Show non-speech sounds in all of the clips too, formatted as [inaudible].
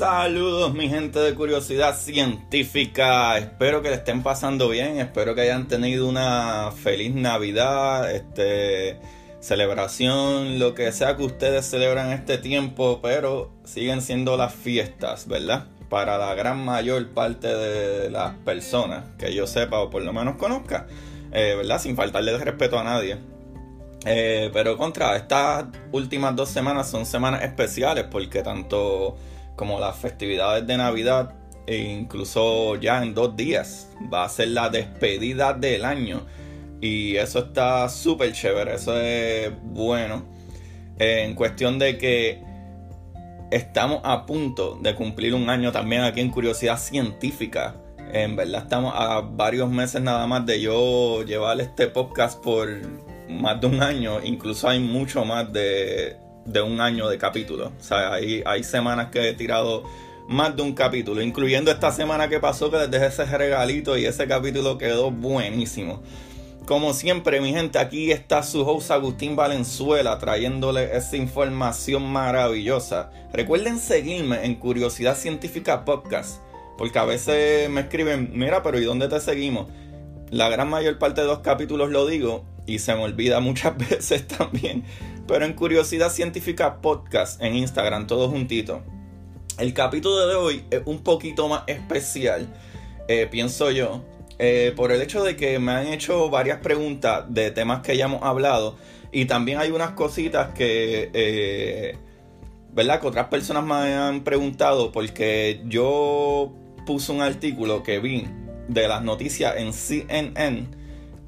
Saludos mi gente de curiosidad científica, espero que le estén pasando bien, espero que hayan tenido una feliz Navidad, este, celebración, lo que sea que ustedes celebran este tiempo, pero siguen siendo las fiestas, ¿verdad? Para la gran mayor parte de las personas que yo sepa o por lo menos conozca, eh, ¿verdad? Sin faltarle respeto a nadie. Eh, pero contra, estas últimas dos semanas son semanas especiales porque tanto como las festividades de Navidad e incluso ya en dos días va a ser la despedida del año. Y eso está súper chévere, eso es bueno. En cuestión de que estamos a punto de cumplir un año también aquí en Curiosidad Científica. En verdad estamos a varios meses nada más de yo llevar este podcast por más de un año, incluso hay mucho más de, un año de capítulo. O sea, hay, hay semanas que he tirado más de un capítulo, incluyendo esta semana que pasó que les dejé ese regalito y ese capítulo quedó buenísimo. Como siempre, mi gente, aquí está su host Agustín Valenzuela trayéndole esa información maravillosa. Recuerden seguirme en Curiosidad Científica Podcast, porque a veces me escriben, mira, pero ¿y dónde te seguimos? La gran mayor parte de los capítulos lo digo y se me olvida muchas [laughs] veces también. Pero en Curiosidad Científica Podcast en Instagram, todo juntito. El capítulo de hoy es un poquito más especial, eh, pienso yo, eh, por el hecho de que me han hecho varias preguntas de temas que ya hemos hablado y también hay unas cositas que, eh, ¿verdad? Que otras personas me han preguntado porque yo puse un artículo que vi de las noticias en CNN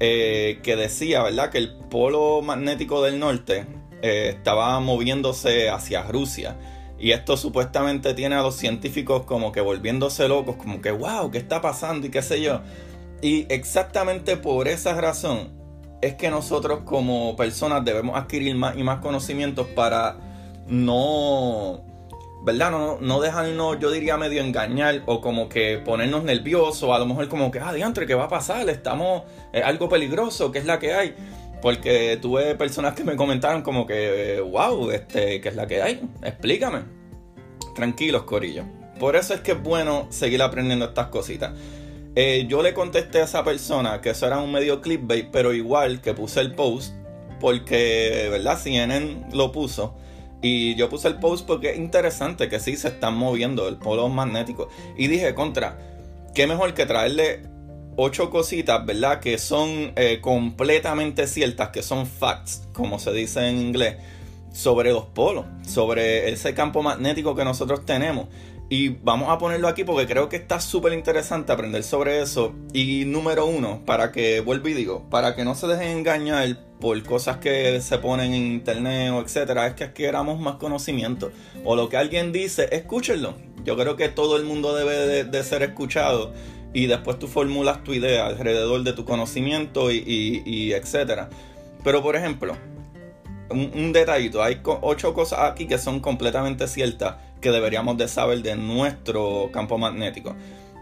eh, que decía, ¿verdad?, que el polo magnético del norte eh, estaba moviéndose hacia Rusia. Y esto supuestamente tiene a los científicos como que volviéndose locos, como que, wow, ¿qué está pasando? Y qué sé yo. Y exactamente por esa razón es que nosotros como personas debemos adquirir más y más conocimientos para no ¿verdad? No, no dejarnos, yo diría, medio engañar o como que ponernos nerviosos, a lo mejor como que, ah, diantre, ¿qué va a pasar? Estamos, es algo peligroso, ¿qué es la que hay? Porque tuve personas que me comentaron como que, wow, este, ¿qué es la que hay? Explícame. Tranquilos, Corillo. Por eso es que es bueno seguir aprendiendo estas cositas. Eh, yo le contesté a esa persona que eso era un medio clickbait, pero igual que puse el post, porque, ¿verdad? CNN lo puso. Y yo puse el post porque es interesante que sí se están moviendo el polo magnético. Y dije, contra, qué mejor que traerle ocho cositas, ¿verdad? Que son eh, completamente ciertas, que son facts, como se dice en inglés, sobre los polos, sobre ese campo magnético que nosotros tenemos. Y vamos a ponerlo aquí porque creo que está súper interesante aprender sobre eso. Y número uno, para que, vuelvo y digo, para que no se dejen engañar por cosas que se ponen en internet o etcétera, es que adquiramos más conocimiento. O lo que alguien dice, escúchenlo. Yo creo que todo el mundo debe de, ser escuchado y después tú formulas tu idea alrededor de tu conocimiento y, etcétera. Pero por ejemplo, un, un, detallito, hay ocho cosas aquí que son completamente ciertas que deberíamos de saber de nuestro campo magnético.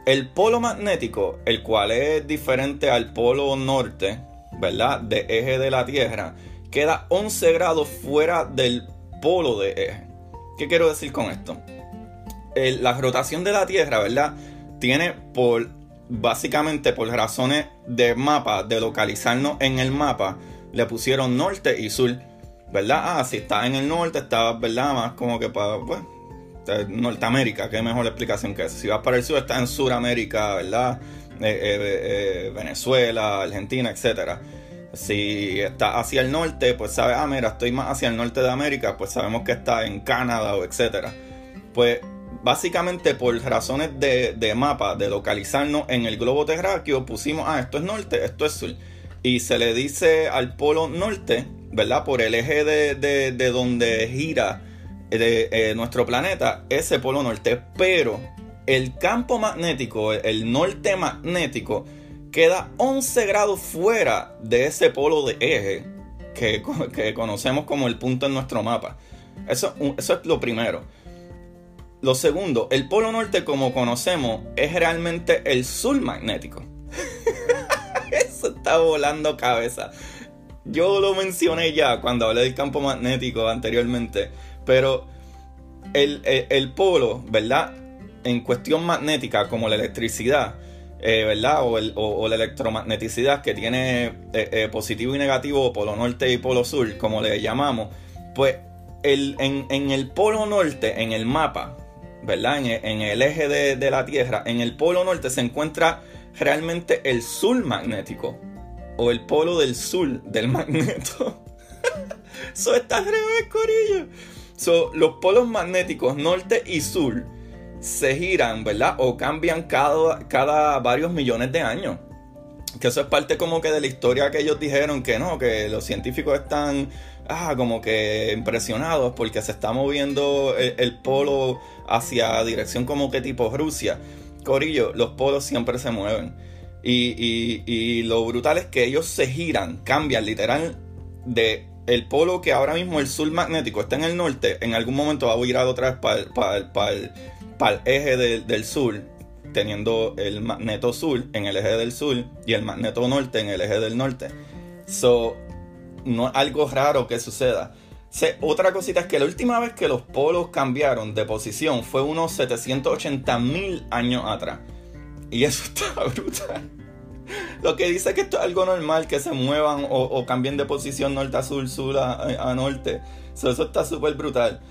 El polo magnético, el cual es diferente al polo norte, ¿verdad? De eje de la Tierra, queda 11 grados fuera del polo de eje. ¿Qué quiero decir con esto? la rotación de la Tierra, ¿verdad? Tiene por, básicamente por razones de mapa, de localizarnos en el mapa, le pusieron norte y sur, ¿verdad? Ah, si está en el norte, está, ¿verdad? Más como que para, pues, Norteamérica, qué mejor explicación que eso. Si vas para el sur, está en Sudamérica, ¿verdad? Eh, eh, eh, Venezuela, Argentina, etcétera. Si está hacia el norte, pues sabes, ah, mira, estoy más hacia el norte de América, pues sabemos que está en Canadá o etcétera. Pues básicamente por razones de, mapa, de localizarnos en el globo terráqueo, pusimos, ah, esto es norte, esto es sur. Y se le dice al polo norte, ¿verdad? Por el eje de donde gira de nuestro planeta, ese polo norte. Pero el campo magnético, el norte magnético, queda 11 grados fuera de ese polo de eje que, [laughs] que conocemos como el punto en nuestro mapa. Eso, eso, es lo primero. Lo segundo, el polo norte como conocemos es realmente el sur magnético. [laughs] eso está volando cabeza. Yo lo mencioné ya cuando hablé del campo magnético anteriormente, pero el, el polo, ¿verdad? en cuestión magnética, como la electricidad, eh, ¿verdad? O, la electromagneticidad que tiene eh, eh, positivo y negativo, polo norte y polo sur, como le llamamos, pues el, en, el polo norte, en el mapa, ¿verdad? En, el eje de, la Tierra, en el polo norte se encuentra realmente el sur magnético, o el polo del sur del [laughs] magneto. [laughs] Eso está al revés, Corillo. So, los polos magnéticos norte y sur se giran, ¿verdad? O cambian cada, varios millones de años. Que eso es parte como que de la historia que ellos dijeron que no, que los científicos están ah, como que impresionados porque se está moviendo el, polo hacia dirección como que tipo Rusia. Corillo, los polos siempre se mueven. Y, y, y, lo brutal es que ellos se giran, cambian literal de el polo que ahora mismo el sur magnético está en el norte, en algún momento va a virar otra vez para el eje del sur, teniendo el magneto sur en el eje del sur y el magneto norte en el eje del norte. So, no es algo raro que suceda. otra cosita es que la última vez que los polos cambiaron de posición fue unos 780 mil años atrás. Y eso [laughs] está brutal. [laughs] Lo que dice que esto es algo normal, que se muevan o, cambien de posición norte a sur, sur a, norte. eso está súper brutal.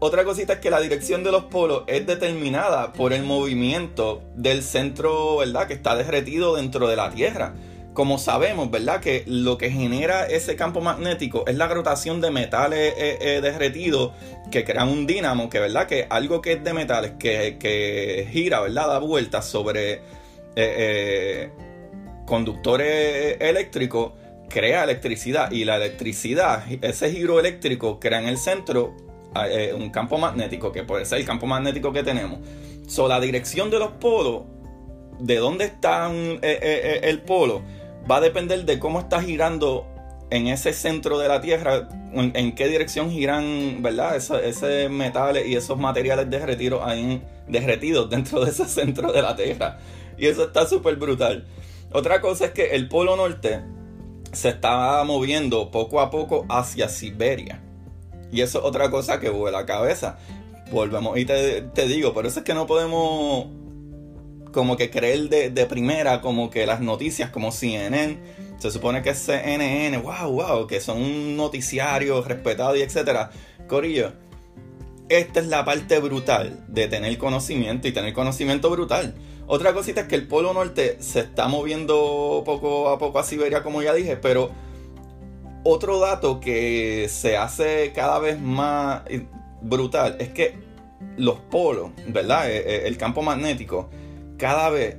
Otra cosita es que la dirección de los polos es determinada por el movimiento del centro, ¿verdad? Que está derretido dentro de la Tierra. Como sabemos, ¿verdad? Que lo que genera ese campo magnético es la rotación de metales eh, eh, derretidos que crean un dínamo, que, ¿verdad? Que algo que es de metales, que, gira, ¿verdad? Da vueltas sobre eh, conductores eléctricos, crea electricidad. Y la electricidad, ese giro eléctrico crea en el centro eh, un campo magnético, que puede ser el campo magnético que tenemos. So, la dirección de los polos, de dónde está eh, eh, el polo, va a depender de cómo está girando en ese centro de la Tierra, en, qué dirección giran, ¿verdad? Ese, metales y esos materiales derretidos, ahí, derretidos [laughs] dentro de ese centro de la Tierra. Y eso está súper brutal. Otra cosa es que el polo norte se está moviendo poco a poco hacia Siberia. Y eso es otra cosa que vuela la cabeza. Volvemos y te, digo, por eso es que no podemos como que creer de, primera como que las noticias como CNN, se supone que es CNN, wow, wow, que son un noticiario respetado y etcétera. Corillo, esta es la parte brutal de tener conocimiento y tener conocimiento brutal. Otra cosita es que el Polo Norte se está moviendo poco a poco a Siberia, como ya dije, pero otro dato que se hace cada vez más brutal es que los polos, ¿verdad? Eh, eh, el campo magnético cada vez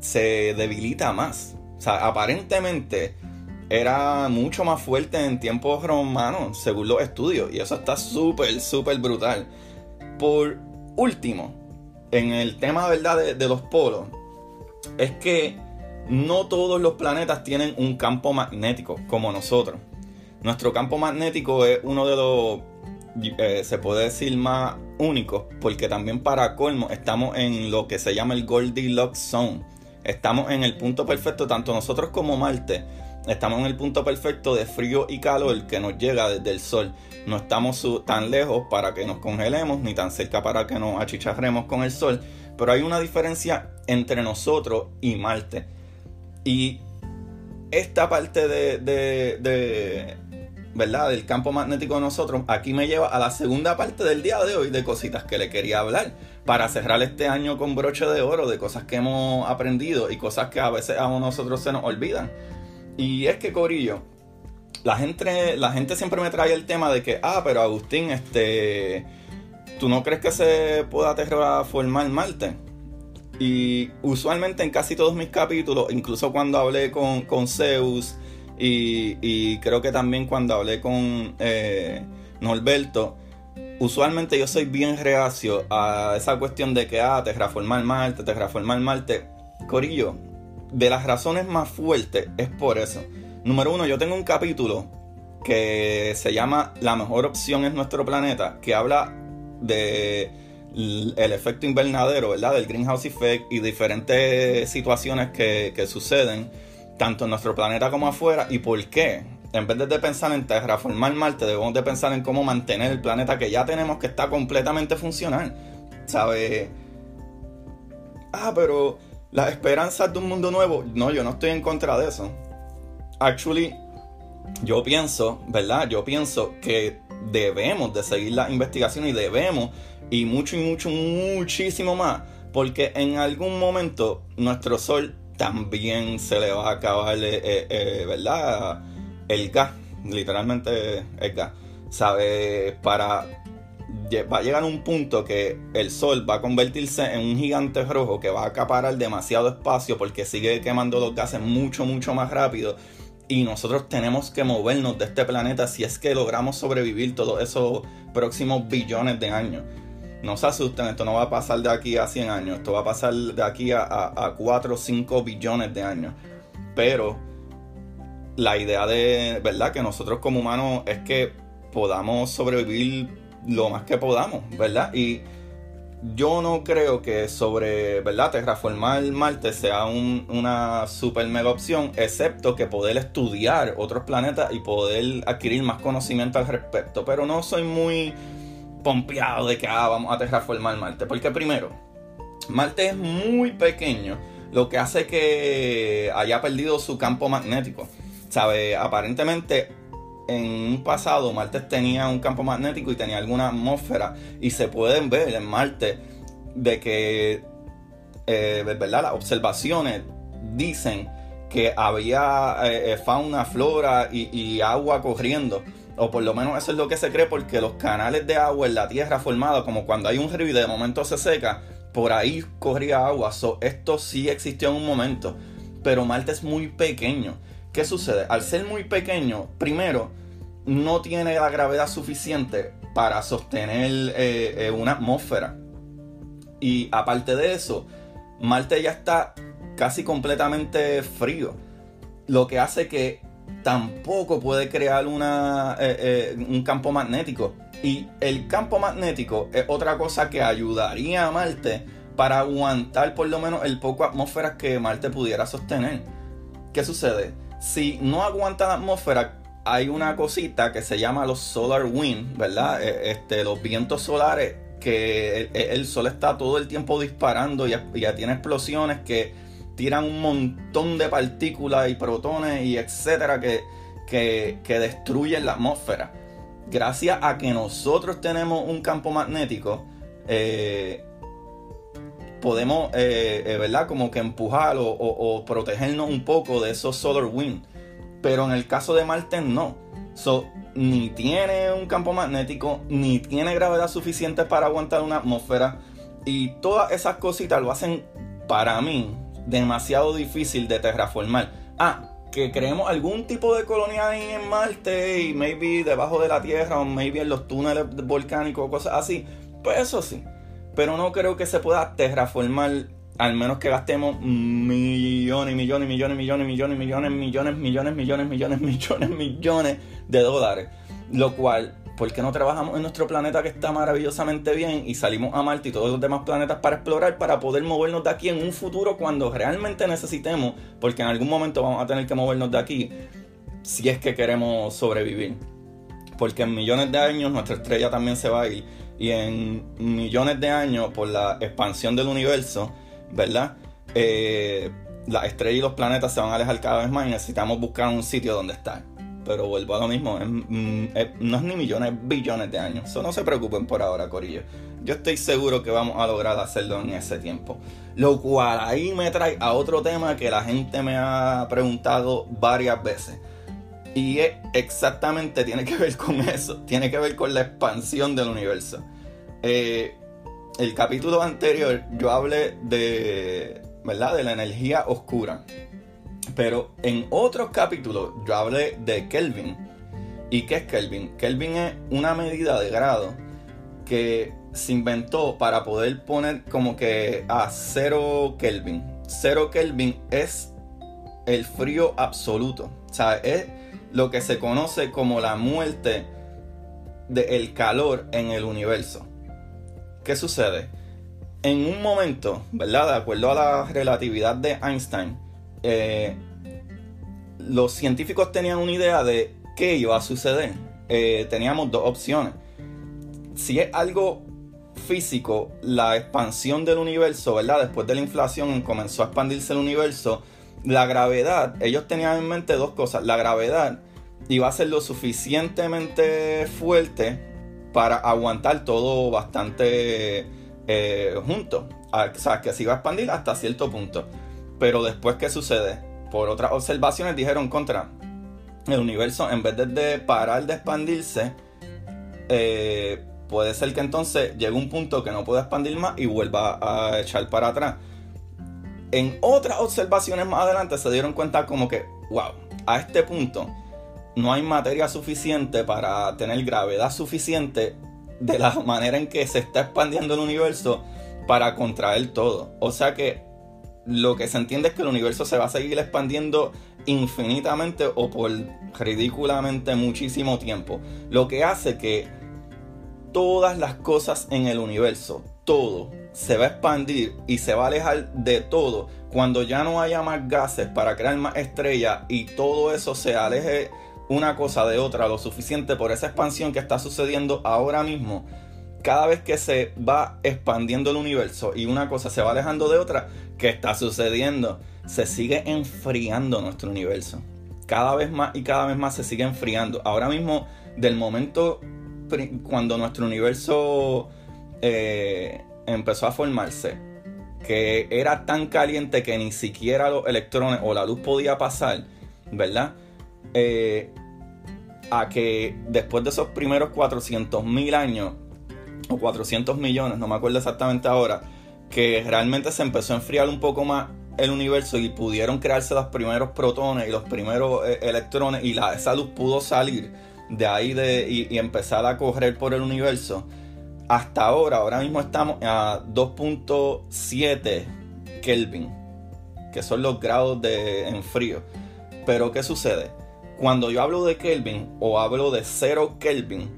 se debilita más. O sea, aparentemente era mucho más fuerte en tiempos romanos, según los estudios. Y eso está súper, súper brutal. Por último, en el tema ¿verdad? de los polos, es que no todos los planetas tienen un campo magnético como nosotros. Nuestro campo magnético es uno de los, eh, se puede decir, más únicos, porque también para colmo estamos en lo que se llama el Goldilocks Zone. Estamos en el punto perfecto, tanto nosotros como Marte, estamos en el punto perfecto de frío y calor que nos llega desde el Sol. No estamos tan lejos para que nos congelemos, ni tan cerca para que nos achicharremos con el Sol. Pero hay una diferencia entre nosotros y Marte. Y esta parte de ¿verdad? Del campo magnético de nosotros, aquí me lleva a la segunda parte del día de hoy de cositas que le quería hablar para cerrar este año con broche de oro de cosas que hemos aprendido y cosas que a veces a nosotros se nos olvidan. Y es que, Corillo, la gente, siempre me trae el tema de que, ah, pero Agustín, este, ¿tú no crees que se pueda terraformar Marte? Y usualmente en casi todos mis capítulos, incluso cuando hablé con, con Zeus, y, creo que también cuando hablé con eh, Norberto, usualmente yo soy bien reacio a esa cuestión de que, ah, terraformar Marte, terraformar Marte. Corillo, de las razones más fuertes es por eso. Número uno, yo tengo un capítulo que se llama La mejor opción es nuestro planeta, que habla de el efecto invernadero, ¿verdad? Del greenhouse effect y diferentes situaciones que, que suceden tanto en nuestro planeta como afuera y por qué. En vez de pensar en terraformar Marte, debemos de pensar en cómo mantener el planeta que ya tenemos que está completamente funcional. ¿Sabes? ah, pero las esperanzas de un mundo nuevo, no, yo no estoy en contra de eso. Actually, yo pienso, ¿verdad? Yo pienso que debemos de seguir la investigación y debemos, y mucho y mucho, muchísimo más, porque en algún momento nuestro sol también se le va a acabar, eh, eh, eh, ¿verdad? El gas, literalmente el gas. ¿Sabe? Para. Va a llegar un punto que el sol va a convertirse en un gigante rojo que va a acaparar demasiado espacio porque sigue quemando los gases mucho, mucho más rápido y nosotros tenemos que movernos de este planeta si es que logramos sobrevivir todos esos próximos billones de años. No se asusten, esto no va a pasar de aquí a 100 años, esto va a pasar de aquí a, a, 4 o 5 billones de años. Pero la idea de, ¿verdad? Que nosotros como humanos es que podamos sobrevivir lo más que podamos, ¿verdad? Y yo no creo que sobre, ¿verdad? Terraformar Marte sea una super mega opción, excepto que poder estudiar otros planetas y poder adquirir más conocimiento al respecto. Pero no soy muy pompeado de que ah, vamos a terraformar Marte. Porque primero, Marte es muy pequeño, lo que hace que haya perdido su campo magnético. ¿Sabe? Aparentemente en un pasado Marte tenía un campo magnético y tenía alguna atmósfera y se pueden ver en Marte de que eh, verdad las observaciones dicen que había eh, eh, fauna, flora y, agua corriendo o por lo menos eso es lo que se cree porque los canales de agua en la Tierra formados como cuando hay un río y de momento se seca por ahí corría agua. Esto sí existió en un momento pero Marte es muy pequeño ¿Qué sucede? Al ser muy pequeño, primero, no tiene la gravedad suficiente para sostener eh, eh, una atmósfera. Y aparte de eso, Marte ya está casi completamente frío. Lo que hace que tampoco puede crear una, eh, un campo magnético. Y el campo magnético es otra cosa que ayudaría a Marte para aguantar por lo menos el poco atmósfera que Marte pudiera sostener. ¿Qué sucede? Si no aguanta la atmósfera, hay una cosita que se llama los solar wind, ¿verdad? E, este, los vientos solares que el, sol está todo el tiempo disparando y ya, tiene explosiones que tiran un montón de partículas y protones y etcétera que, que, destruyen la atmósfera. Gracias a que nosotros tenemos un campo magnético, eh, podemos, eh, eh, ¿verdad? Como que empujar o, protegernos un poco de esos solar wind. Pero en el caso de Marte no. So, ni tiene un campo magnético, ni tiene gravedad suficiente para aguantar una atmósfera. Y todas esas cositas lo hacen, para mí, demasiado difícil de terraformar. Ah, que creemos algún tipo de colonia ahí en Marte y maybe debajo de la Tierra o maybe en los túneles volcánicos o cosas así. Pues eso sí pero no creo que se pueda terraformar al menos que gastemos millones, millones, millones, millones, millones, millones, millones, millones, millones, millones, millones, millones de dólares. Lo cual, ¿por qué no trabajamos en nuestro planeta que está maravillosamente bien y salimos a Marte y todos los demás planetas para explorar, para poder movernos de aquí en un futuro cuando realmente necesitemos? Porque en algún momento vamos a tener que movernos de aquí si es que queremos sobrevivir. Porque en millones de años nuestra estrella también se va a ir y en millones de años, por la expansión del universo, ¿verdad? Eh, las estrellas y los planetas se van a alejar cada vez más y necesitamos buscar un sitio donde estar. Pero vuelvo a lo mismo, mm, no es ni millones, es billones de años. No se preocupen por ahora, Corillo. Yo estoy seguro que vamos a lograr hacerlo en ese tiempo. Lo cual ahí me trae a otro tema que la gente me ha preguntado varias veces. Y exactamente tiene que ver con eso, tiene que ver con la expansión del universo. Eh, el capítulo anterior yo hablé de, ¿verdad? De la energía oscura. Pero en otros capítulos yo hablé de Kelvin. ¿Y qué es Kelvin? Kelvin es una medida de grado que se inventó para poder poner como que a cero Kelvin. Cero Kelvin es el frío absoluto. O sea, es lo que se conoce como la muerte del calor en el universo. ¿Qué sucede? En un momento, ¿verdad? De acuerdo a la relatividad de Einstein, eh, los científicos tenían una idea de qué iba a suceder. Eh, teníamos dos opciones. Si es algo físico, la expansión del universo, ¿verdad? Después de la inflación comenzó a expandirse el universo. La gravedad, ellos tenían en mente dos cosas. La gravedad iba a ser lo suficientemente fuerte para aguantar todo bastante eh, junto. O sea, que se iba a expandir hasta cierto punto. Pero después, ¿qué sucede? Por otras observaciones dijeron contra el universo, en vez de, parar de expandirse, eh, puede ser que entonces llegue un punto que no pueda expandir más y vuelva a echar para atrás. En otras observaciones más adelante se dieron cuenta como que, wow, a este punto no hay materia suficiente para tener gravedad suficiente de la [laughs] manera en que se está expandiendo el universo para contraer todo. O sea que lo que se entiende es que el universo se va a seguir expandiendo infinitamente o por ridículamente muchísimo tiempo. Lo que hace que todas las cosas en el universo, todo, se va a expandir y se va a alejar de todo cuando ya no haya más gases para crear más estrellas y todo eso se aleje una cosa de otra lo suficiente por esa expansión que está sucediendo ahora mismo. Cada vez que se va expandiendo el universo y una cosa se va alejando de otra, ¿qué está sucediendo? Se sigue enfriando nuestro universo. Cada vez más y cada vez más se sigue enfriando. Ahora mismo, del momento cuando nuestro universo eh, empezó a formarse, que era tan caliente que ni siquiera los electrones o la luz podía pasar, ¿verdad? Eh, a que después de esos primeros 400 mil años, o 400 millones, no me acuerdo exactamente ahora, que realmente se empezó a enfriar un poco más el universo y pudieron crearse los primeros protones y los primeros eh, electrones y la, esa luz pudo salir de ahí de, y, y, empezar a correr por el universo. Hasta ahora, ahora mismo estamos a 2.7 Kelvin, que son los grados de enfrío. Pero ¿qué sucede? Cuando yo hablo de Kelvin o hablo de 0 Kelvin,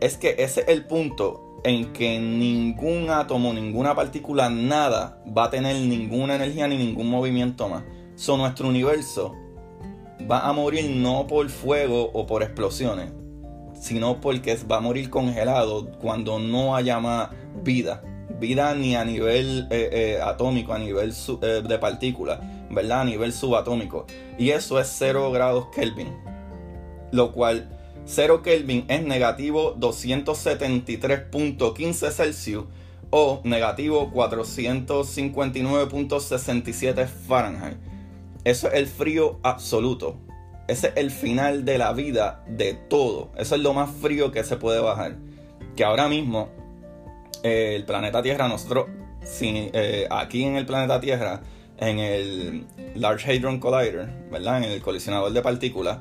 es que ese es el punto en que ningún átomo, ninguna partícula, nada va a tener ninguna energía ni ningún movimiento más. So, nuestro universo va a morir no por fuego o por explosiones, sino porque va a morir congelado cuando no haya más vida. Vida ni a nivel eh, eh, atómico, a nivel eh, de partículas ¿verdad? A nivel subatómico. Y eso es 0 grados Kelvin. Lo cual 0 Kelvin es negativo 273.15 Celsius o negativo 459.67 Fahrenheit. Eso es el frío absoluto. Ese es el final de la vida de todo. Eso es lo más frío que se puede bajar. Que ahora mismo eh, el planeta Tierra, nosotros eh, aquí en el planeta Tierra, en el Large Hadron Collider, ¿verdad? En el colisionador de partículas.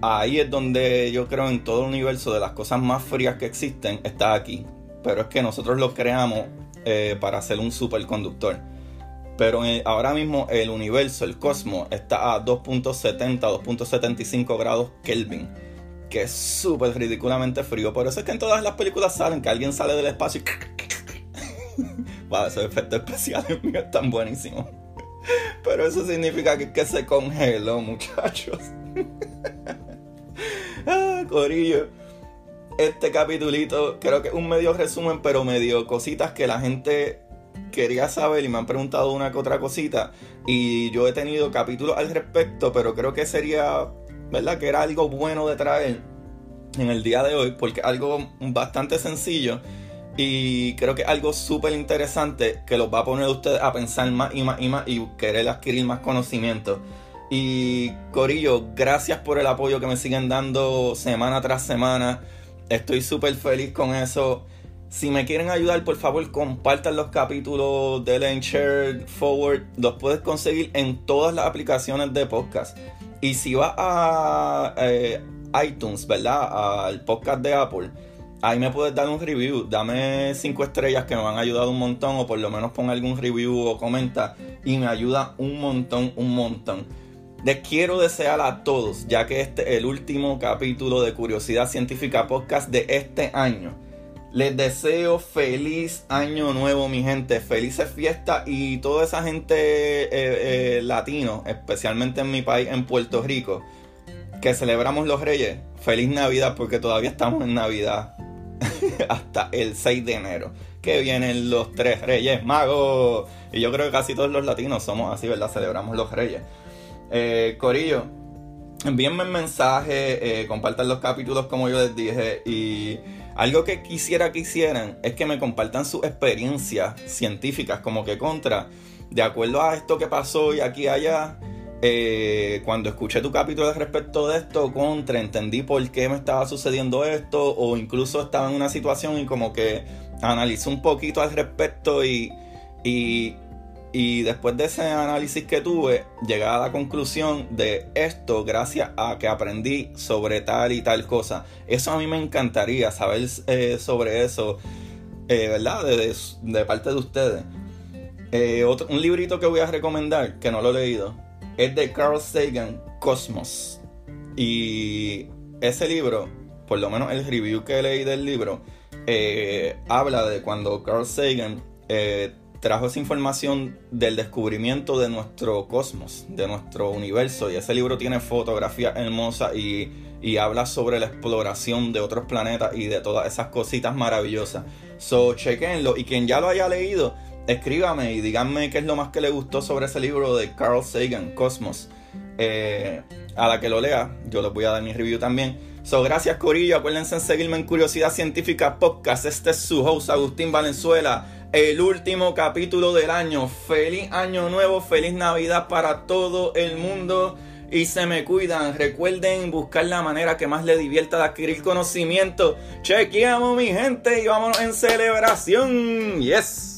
Ahí es donde yo creo en todo el universo de las cosas más frías que existen, está aquí. Pero es que nosotros lo creamos eh, para hacer un superconductor. Pero ahora mismo el universo, el cosmos, está a 2.70, 2.75 grados Kelvin. Que es súper ridículamente frío. Por eso es que en todas las películas salen que alguien sale del espacio y wow, esos efectos especiales [laughs] míos están buenísimos. Pero eso significa que, que se congeló, muchachos. [laughs] ah, corillo. Este capitulito creo que es un medio resumen, pero medio cositas que la gente quería saber y me han preguntado una que otra cosita. Y yo he tenido capítulos al respecto, pero creo que sería, ¿verdad? Que era algo bueno de traer en el día de hoy, porque algo bastante sencillo y creo que algo súper interesante que los va a poner a ustedes a pensar más y más y más y querer adquirir más conocimiento. Y Corillo, gracias por el apoyo que me siguen dando semana tras semana. Estoy súper feliz con eso. Si me quieren ayudar, por favor, compartan los capítulos de Share Forward. Los puedes conseguir en todas las aplicaciones de podcast. Y si vas a eh, iTunes, ¿verdad? Al podcast de Apple ahí me puedes dar un review. Dame cinco estrellas que me han ayudado un montón. O por lo menos pon algún review o comenta. Y me ayuda un montón, un montón. Les quiero desear a todos, ya que este es el último capítulo de Curiosidad Científica Podcast de este año. Les deseo feliz año nuevo, mi gente. Felices fiestas y toda esa gente eh, eh, latino, especialmente en mi país, en Puerto Rico, que celebramos los Reyes. Feliz Navidad porque todavía estamos en Navidad. [laughs] hasta el 6 de enero, que vienen los tres reyes magos. Y yo creo que casi todos los latinos somos así, ¿verdad? Celebramos los reyes. Eh, Corillo, envíenme mensaje, eh, compartan los capítulos como yo les dije y algo que quisiera que hicieran es que me compartan sus experiencias científicas como que contra, de acuerdo a esto que pasó y aquí y allá. Eh, cuando escuché tu capítulo respecto de esto, contra, entendí por qué me estaba sucediendo esto, o incluso estaba en una situación y como que analicé un poquito al respecto y, y y después de ese análisis que tuve, llegué a la conclusión de esto gracias a que aprendí sobre tal y tal cosa. Eso a mí me encantaría saber eh, sobre eso, eh, ¿verdad? De, parte de ustedes. Eh, un librito que voy a recomendar, que no lo he leído, es de Carl Sagan, Cosmos. Y ese libro, por lo menos el review que leí del libro, habla de cuando Carl Sagan trajo esa información del descubrimiento de nuestro cosmos, de nuestro universo. Y ese libro tiene fotografías hermosas y, habla sobre la exploración de otros planetas y de todas esas cositas maravillosas. So, chequenlo. Y quien ya lo haya leído, escríbame y díganme qué es lo más que le gustó sobre ese libro de Carl Sagan, Cosmos. Eh, a la que lo lea, yo les voy a dar mi review también. So, gracias Corillo, acuérdense en seguirme en Curiosidad Científica Podcast. Este es su host Agustín Valenzuela el último capítulo del año. Feliz año nuevo, feliz Navidad para todo el mundo. Y se me cuidan. Recuerden buscar la manera que más les divierta de adquirir conocimiento. Chequeamos mi gente y vámonos en celebración. Yes.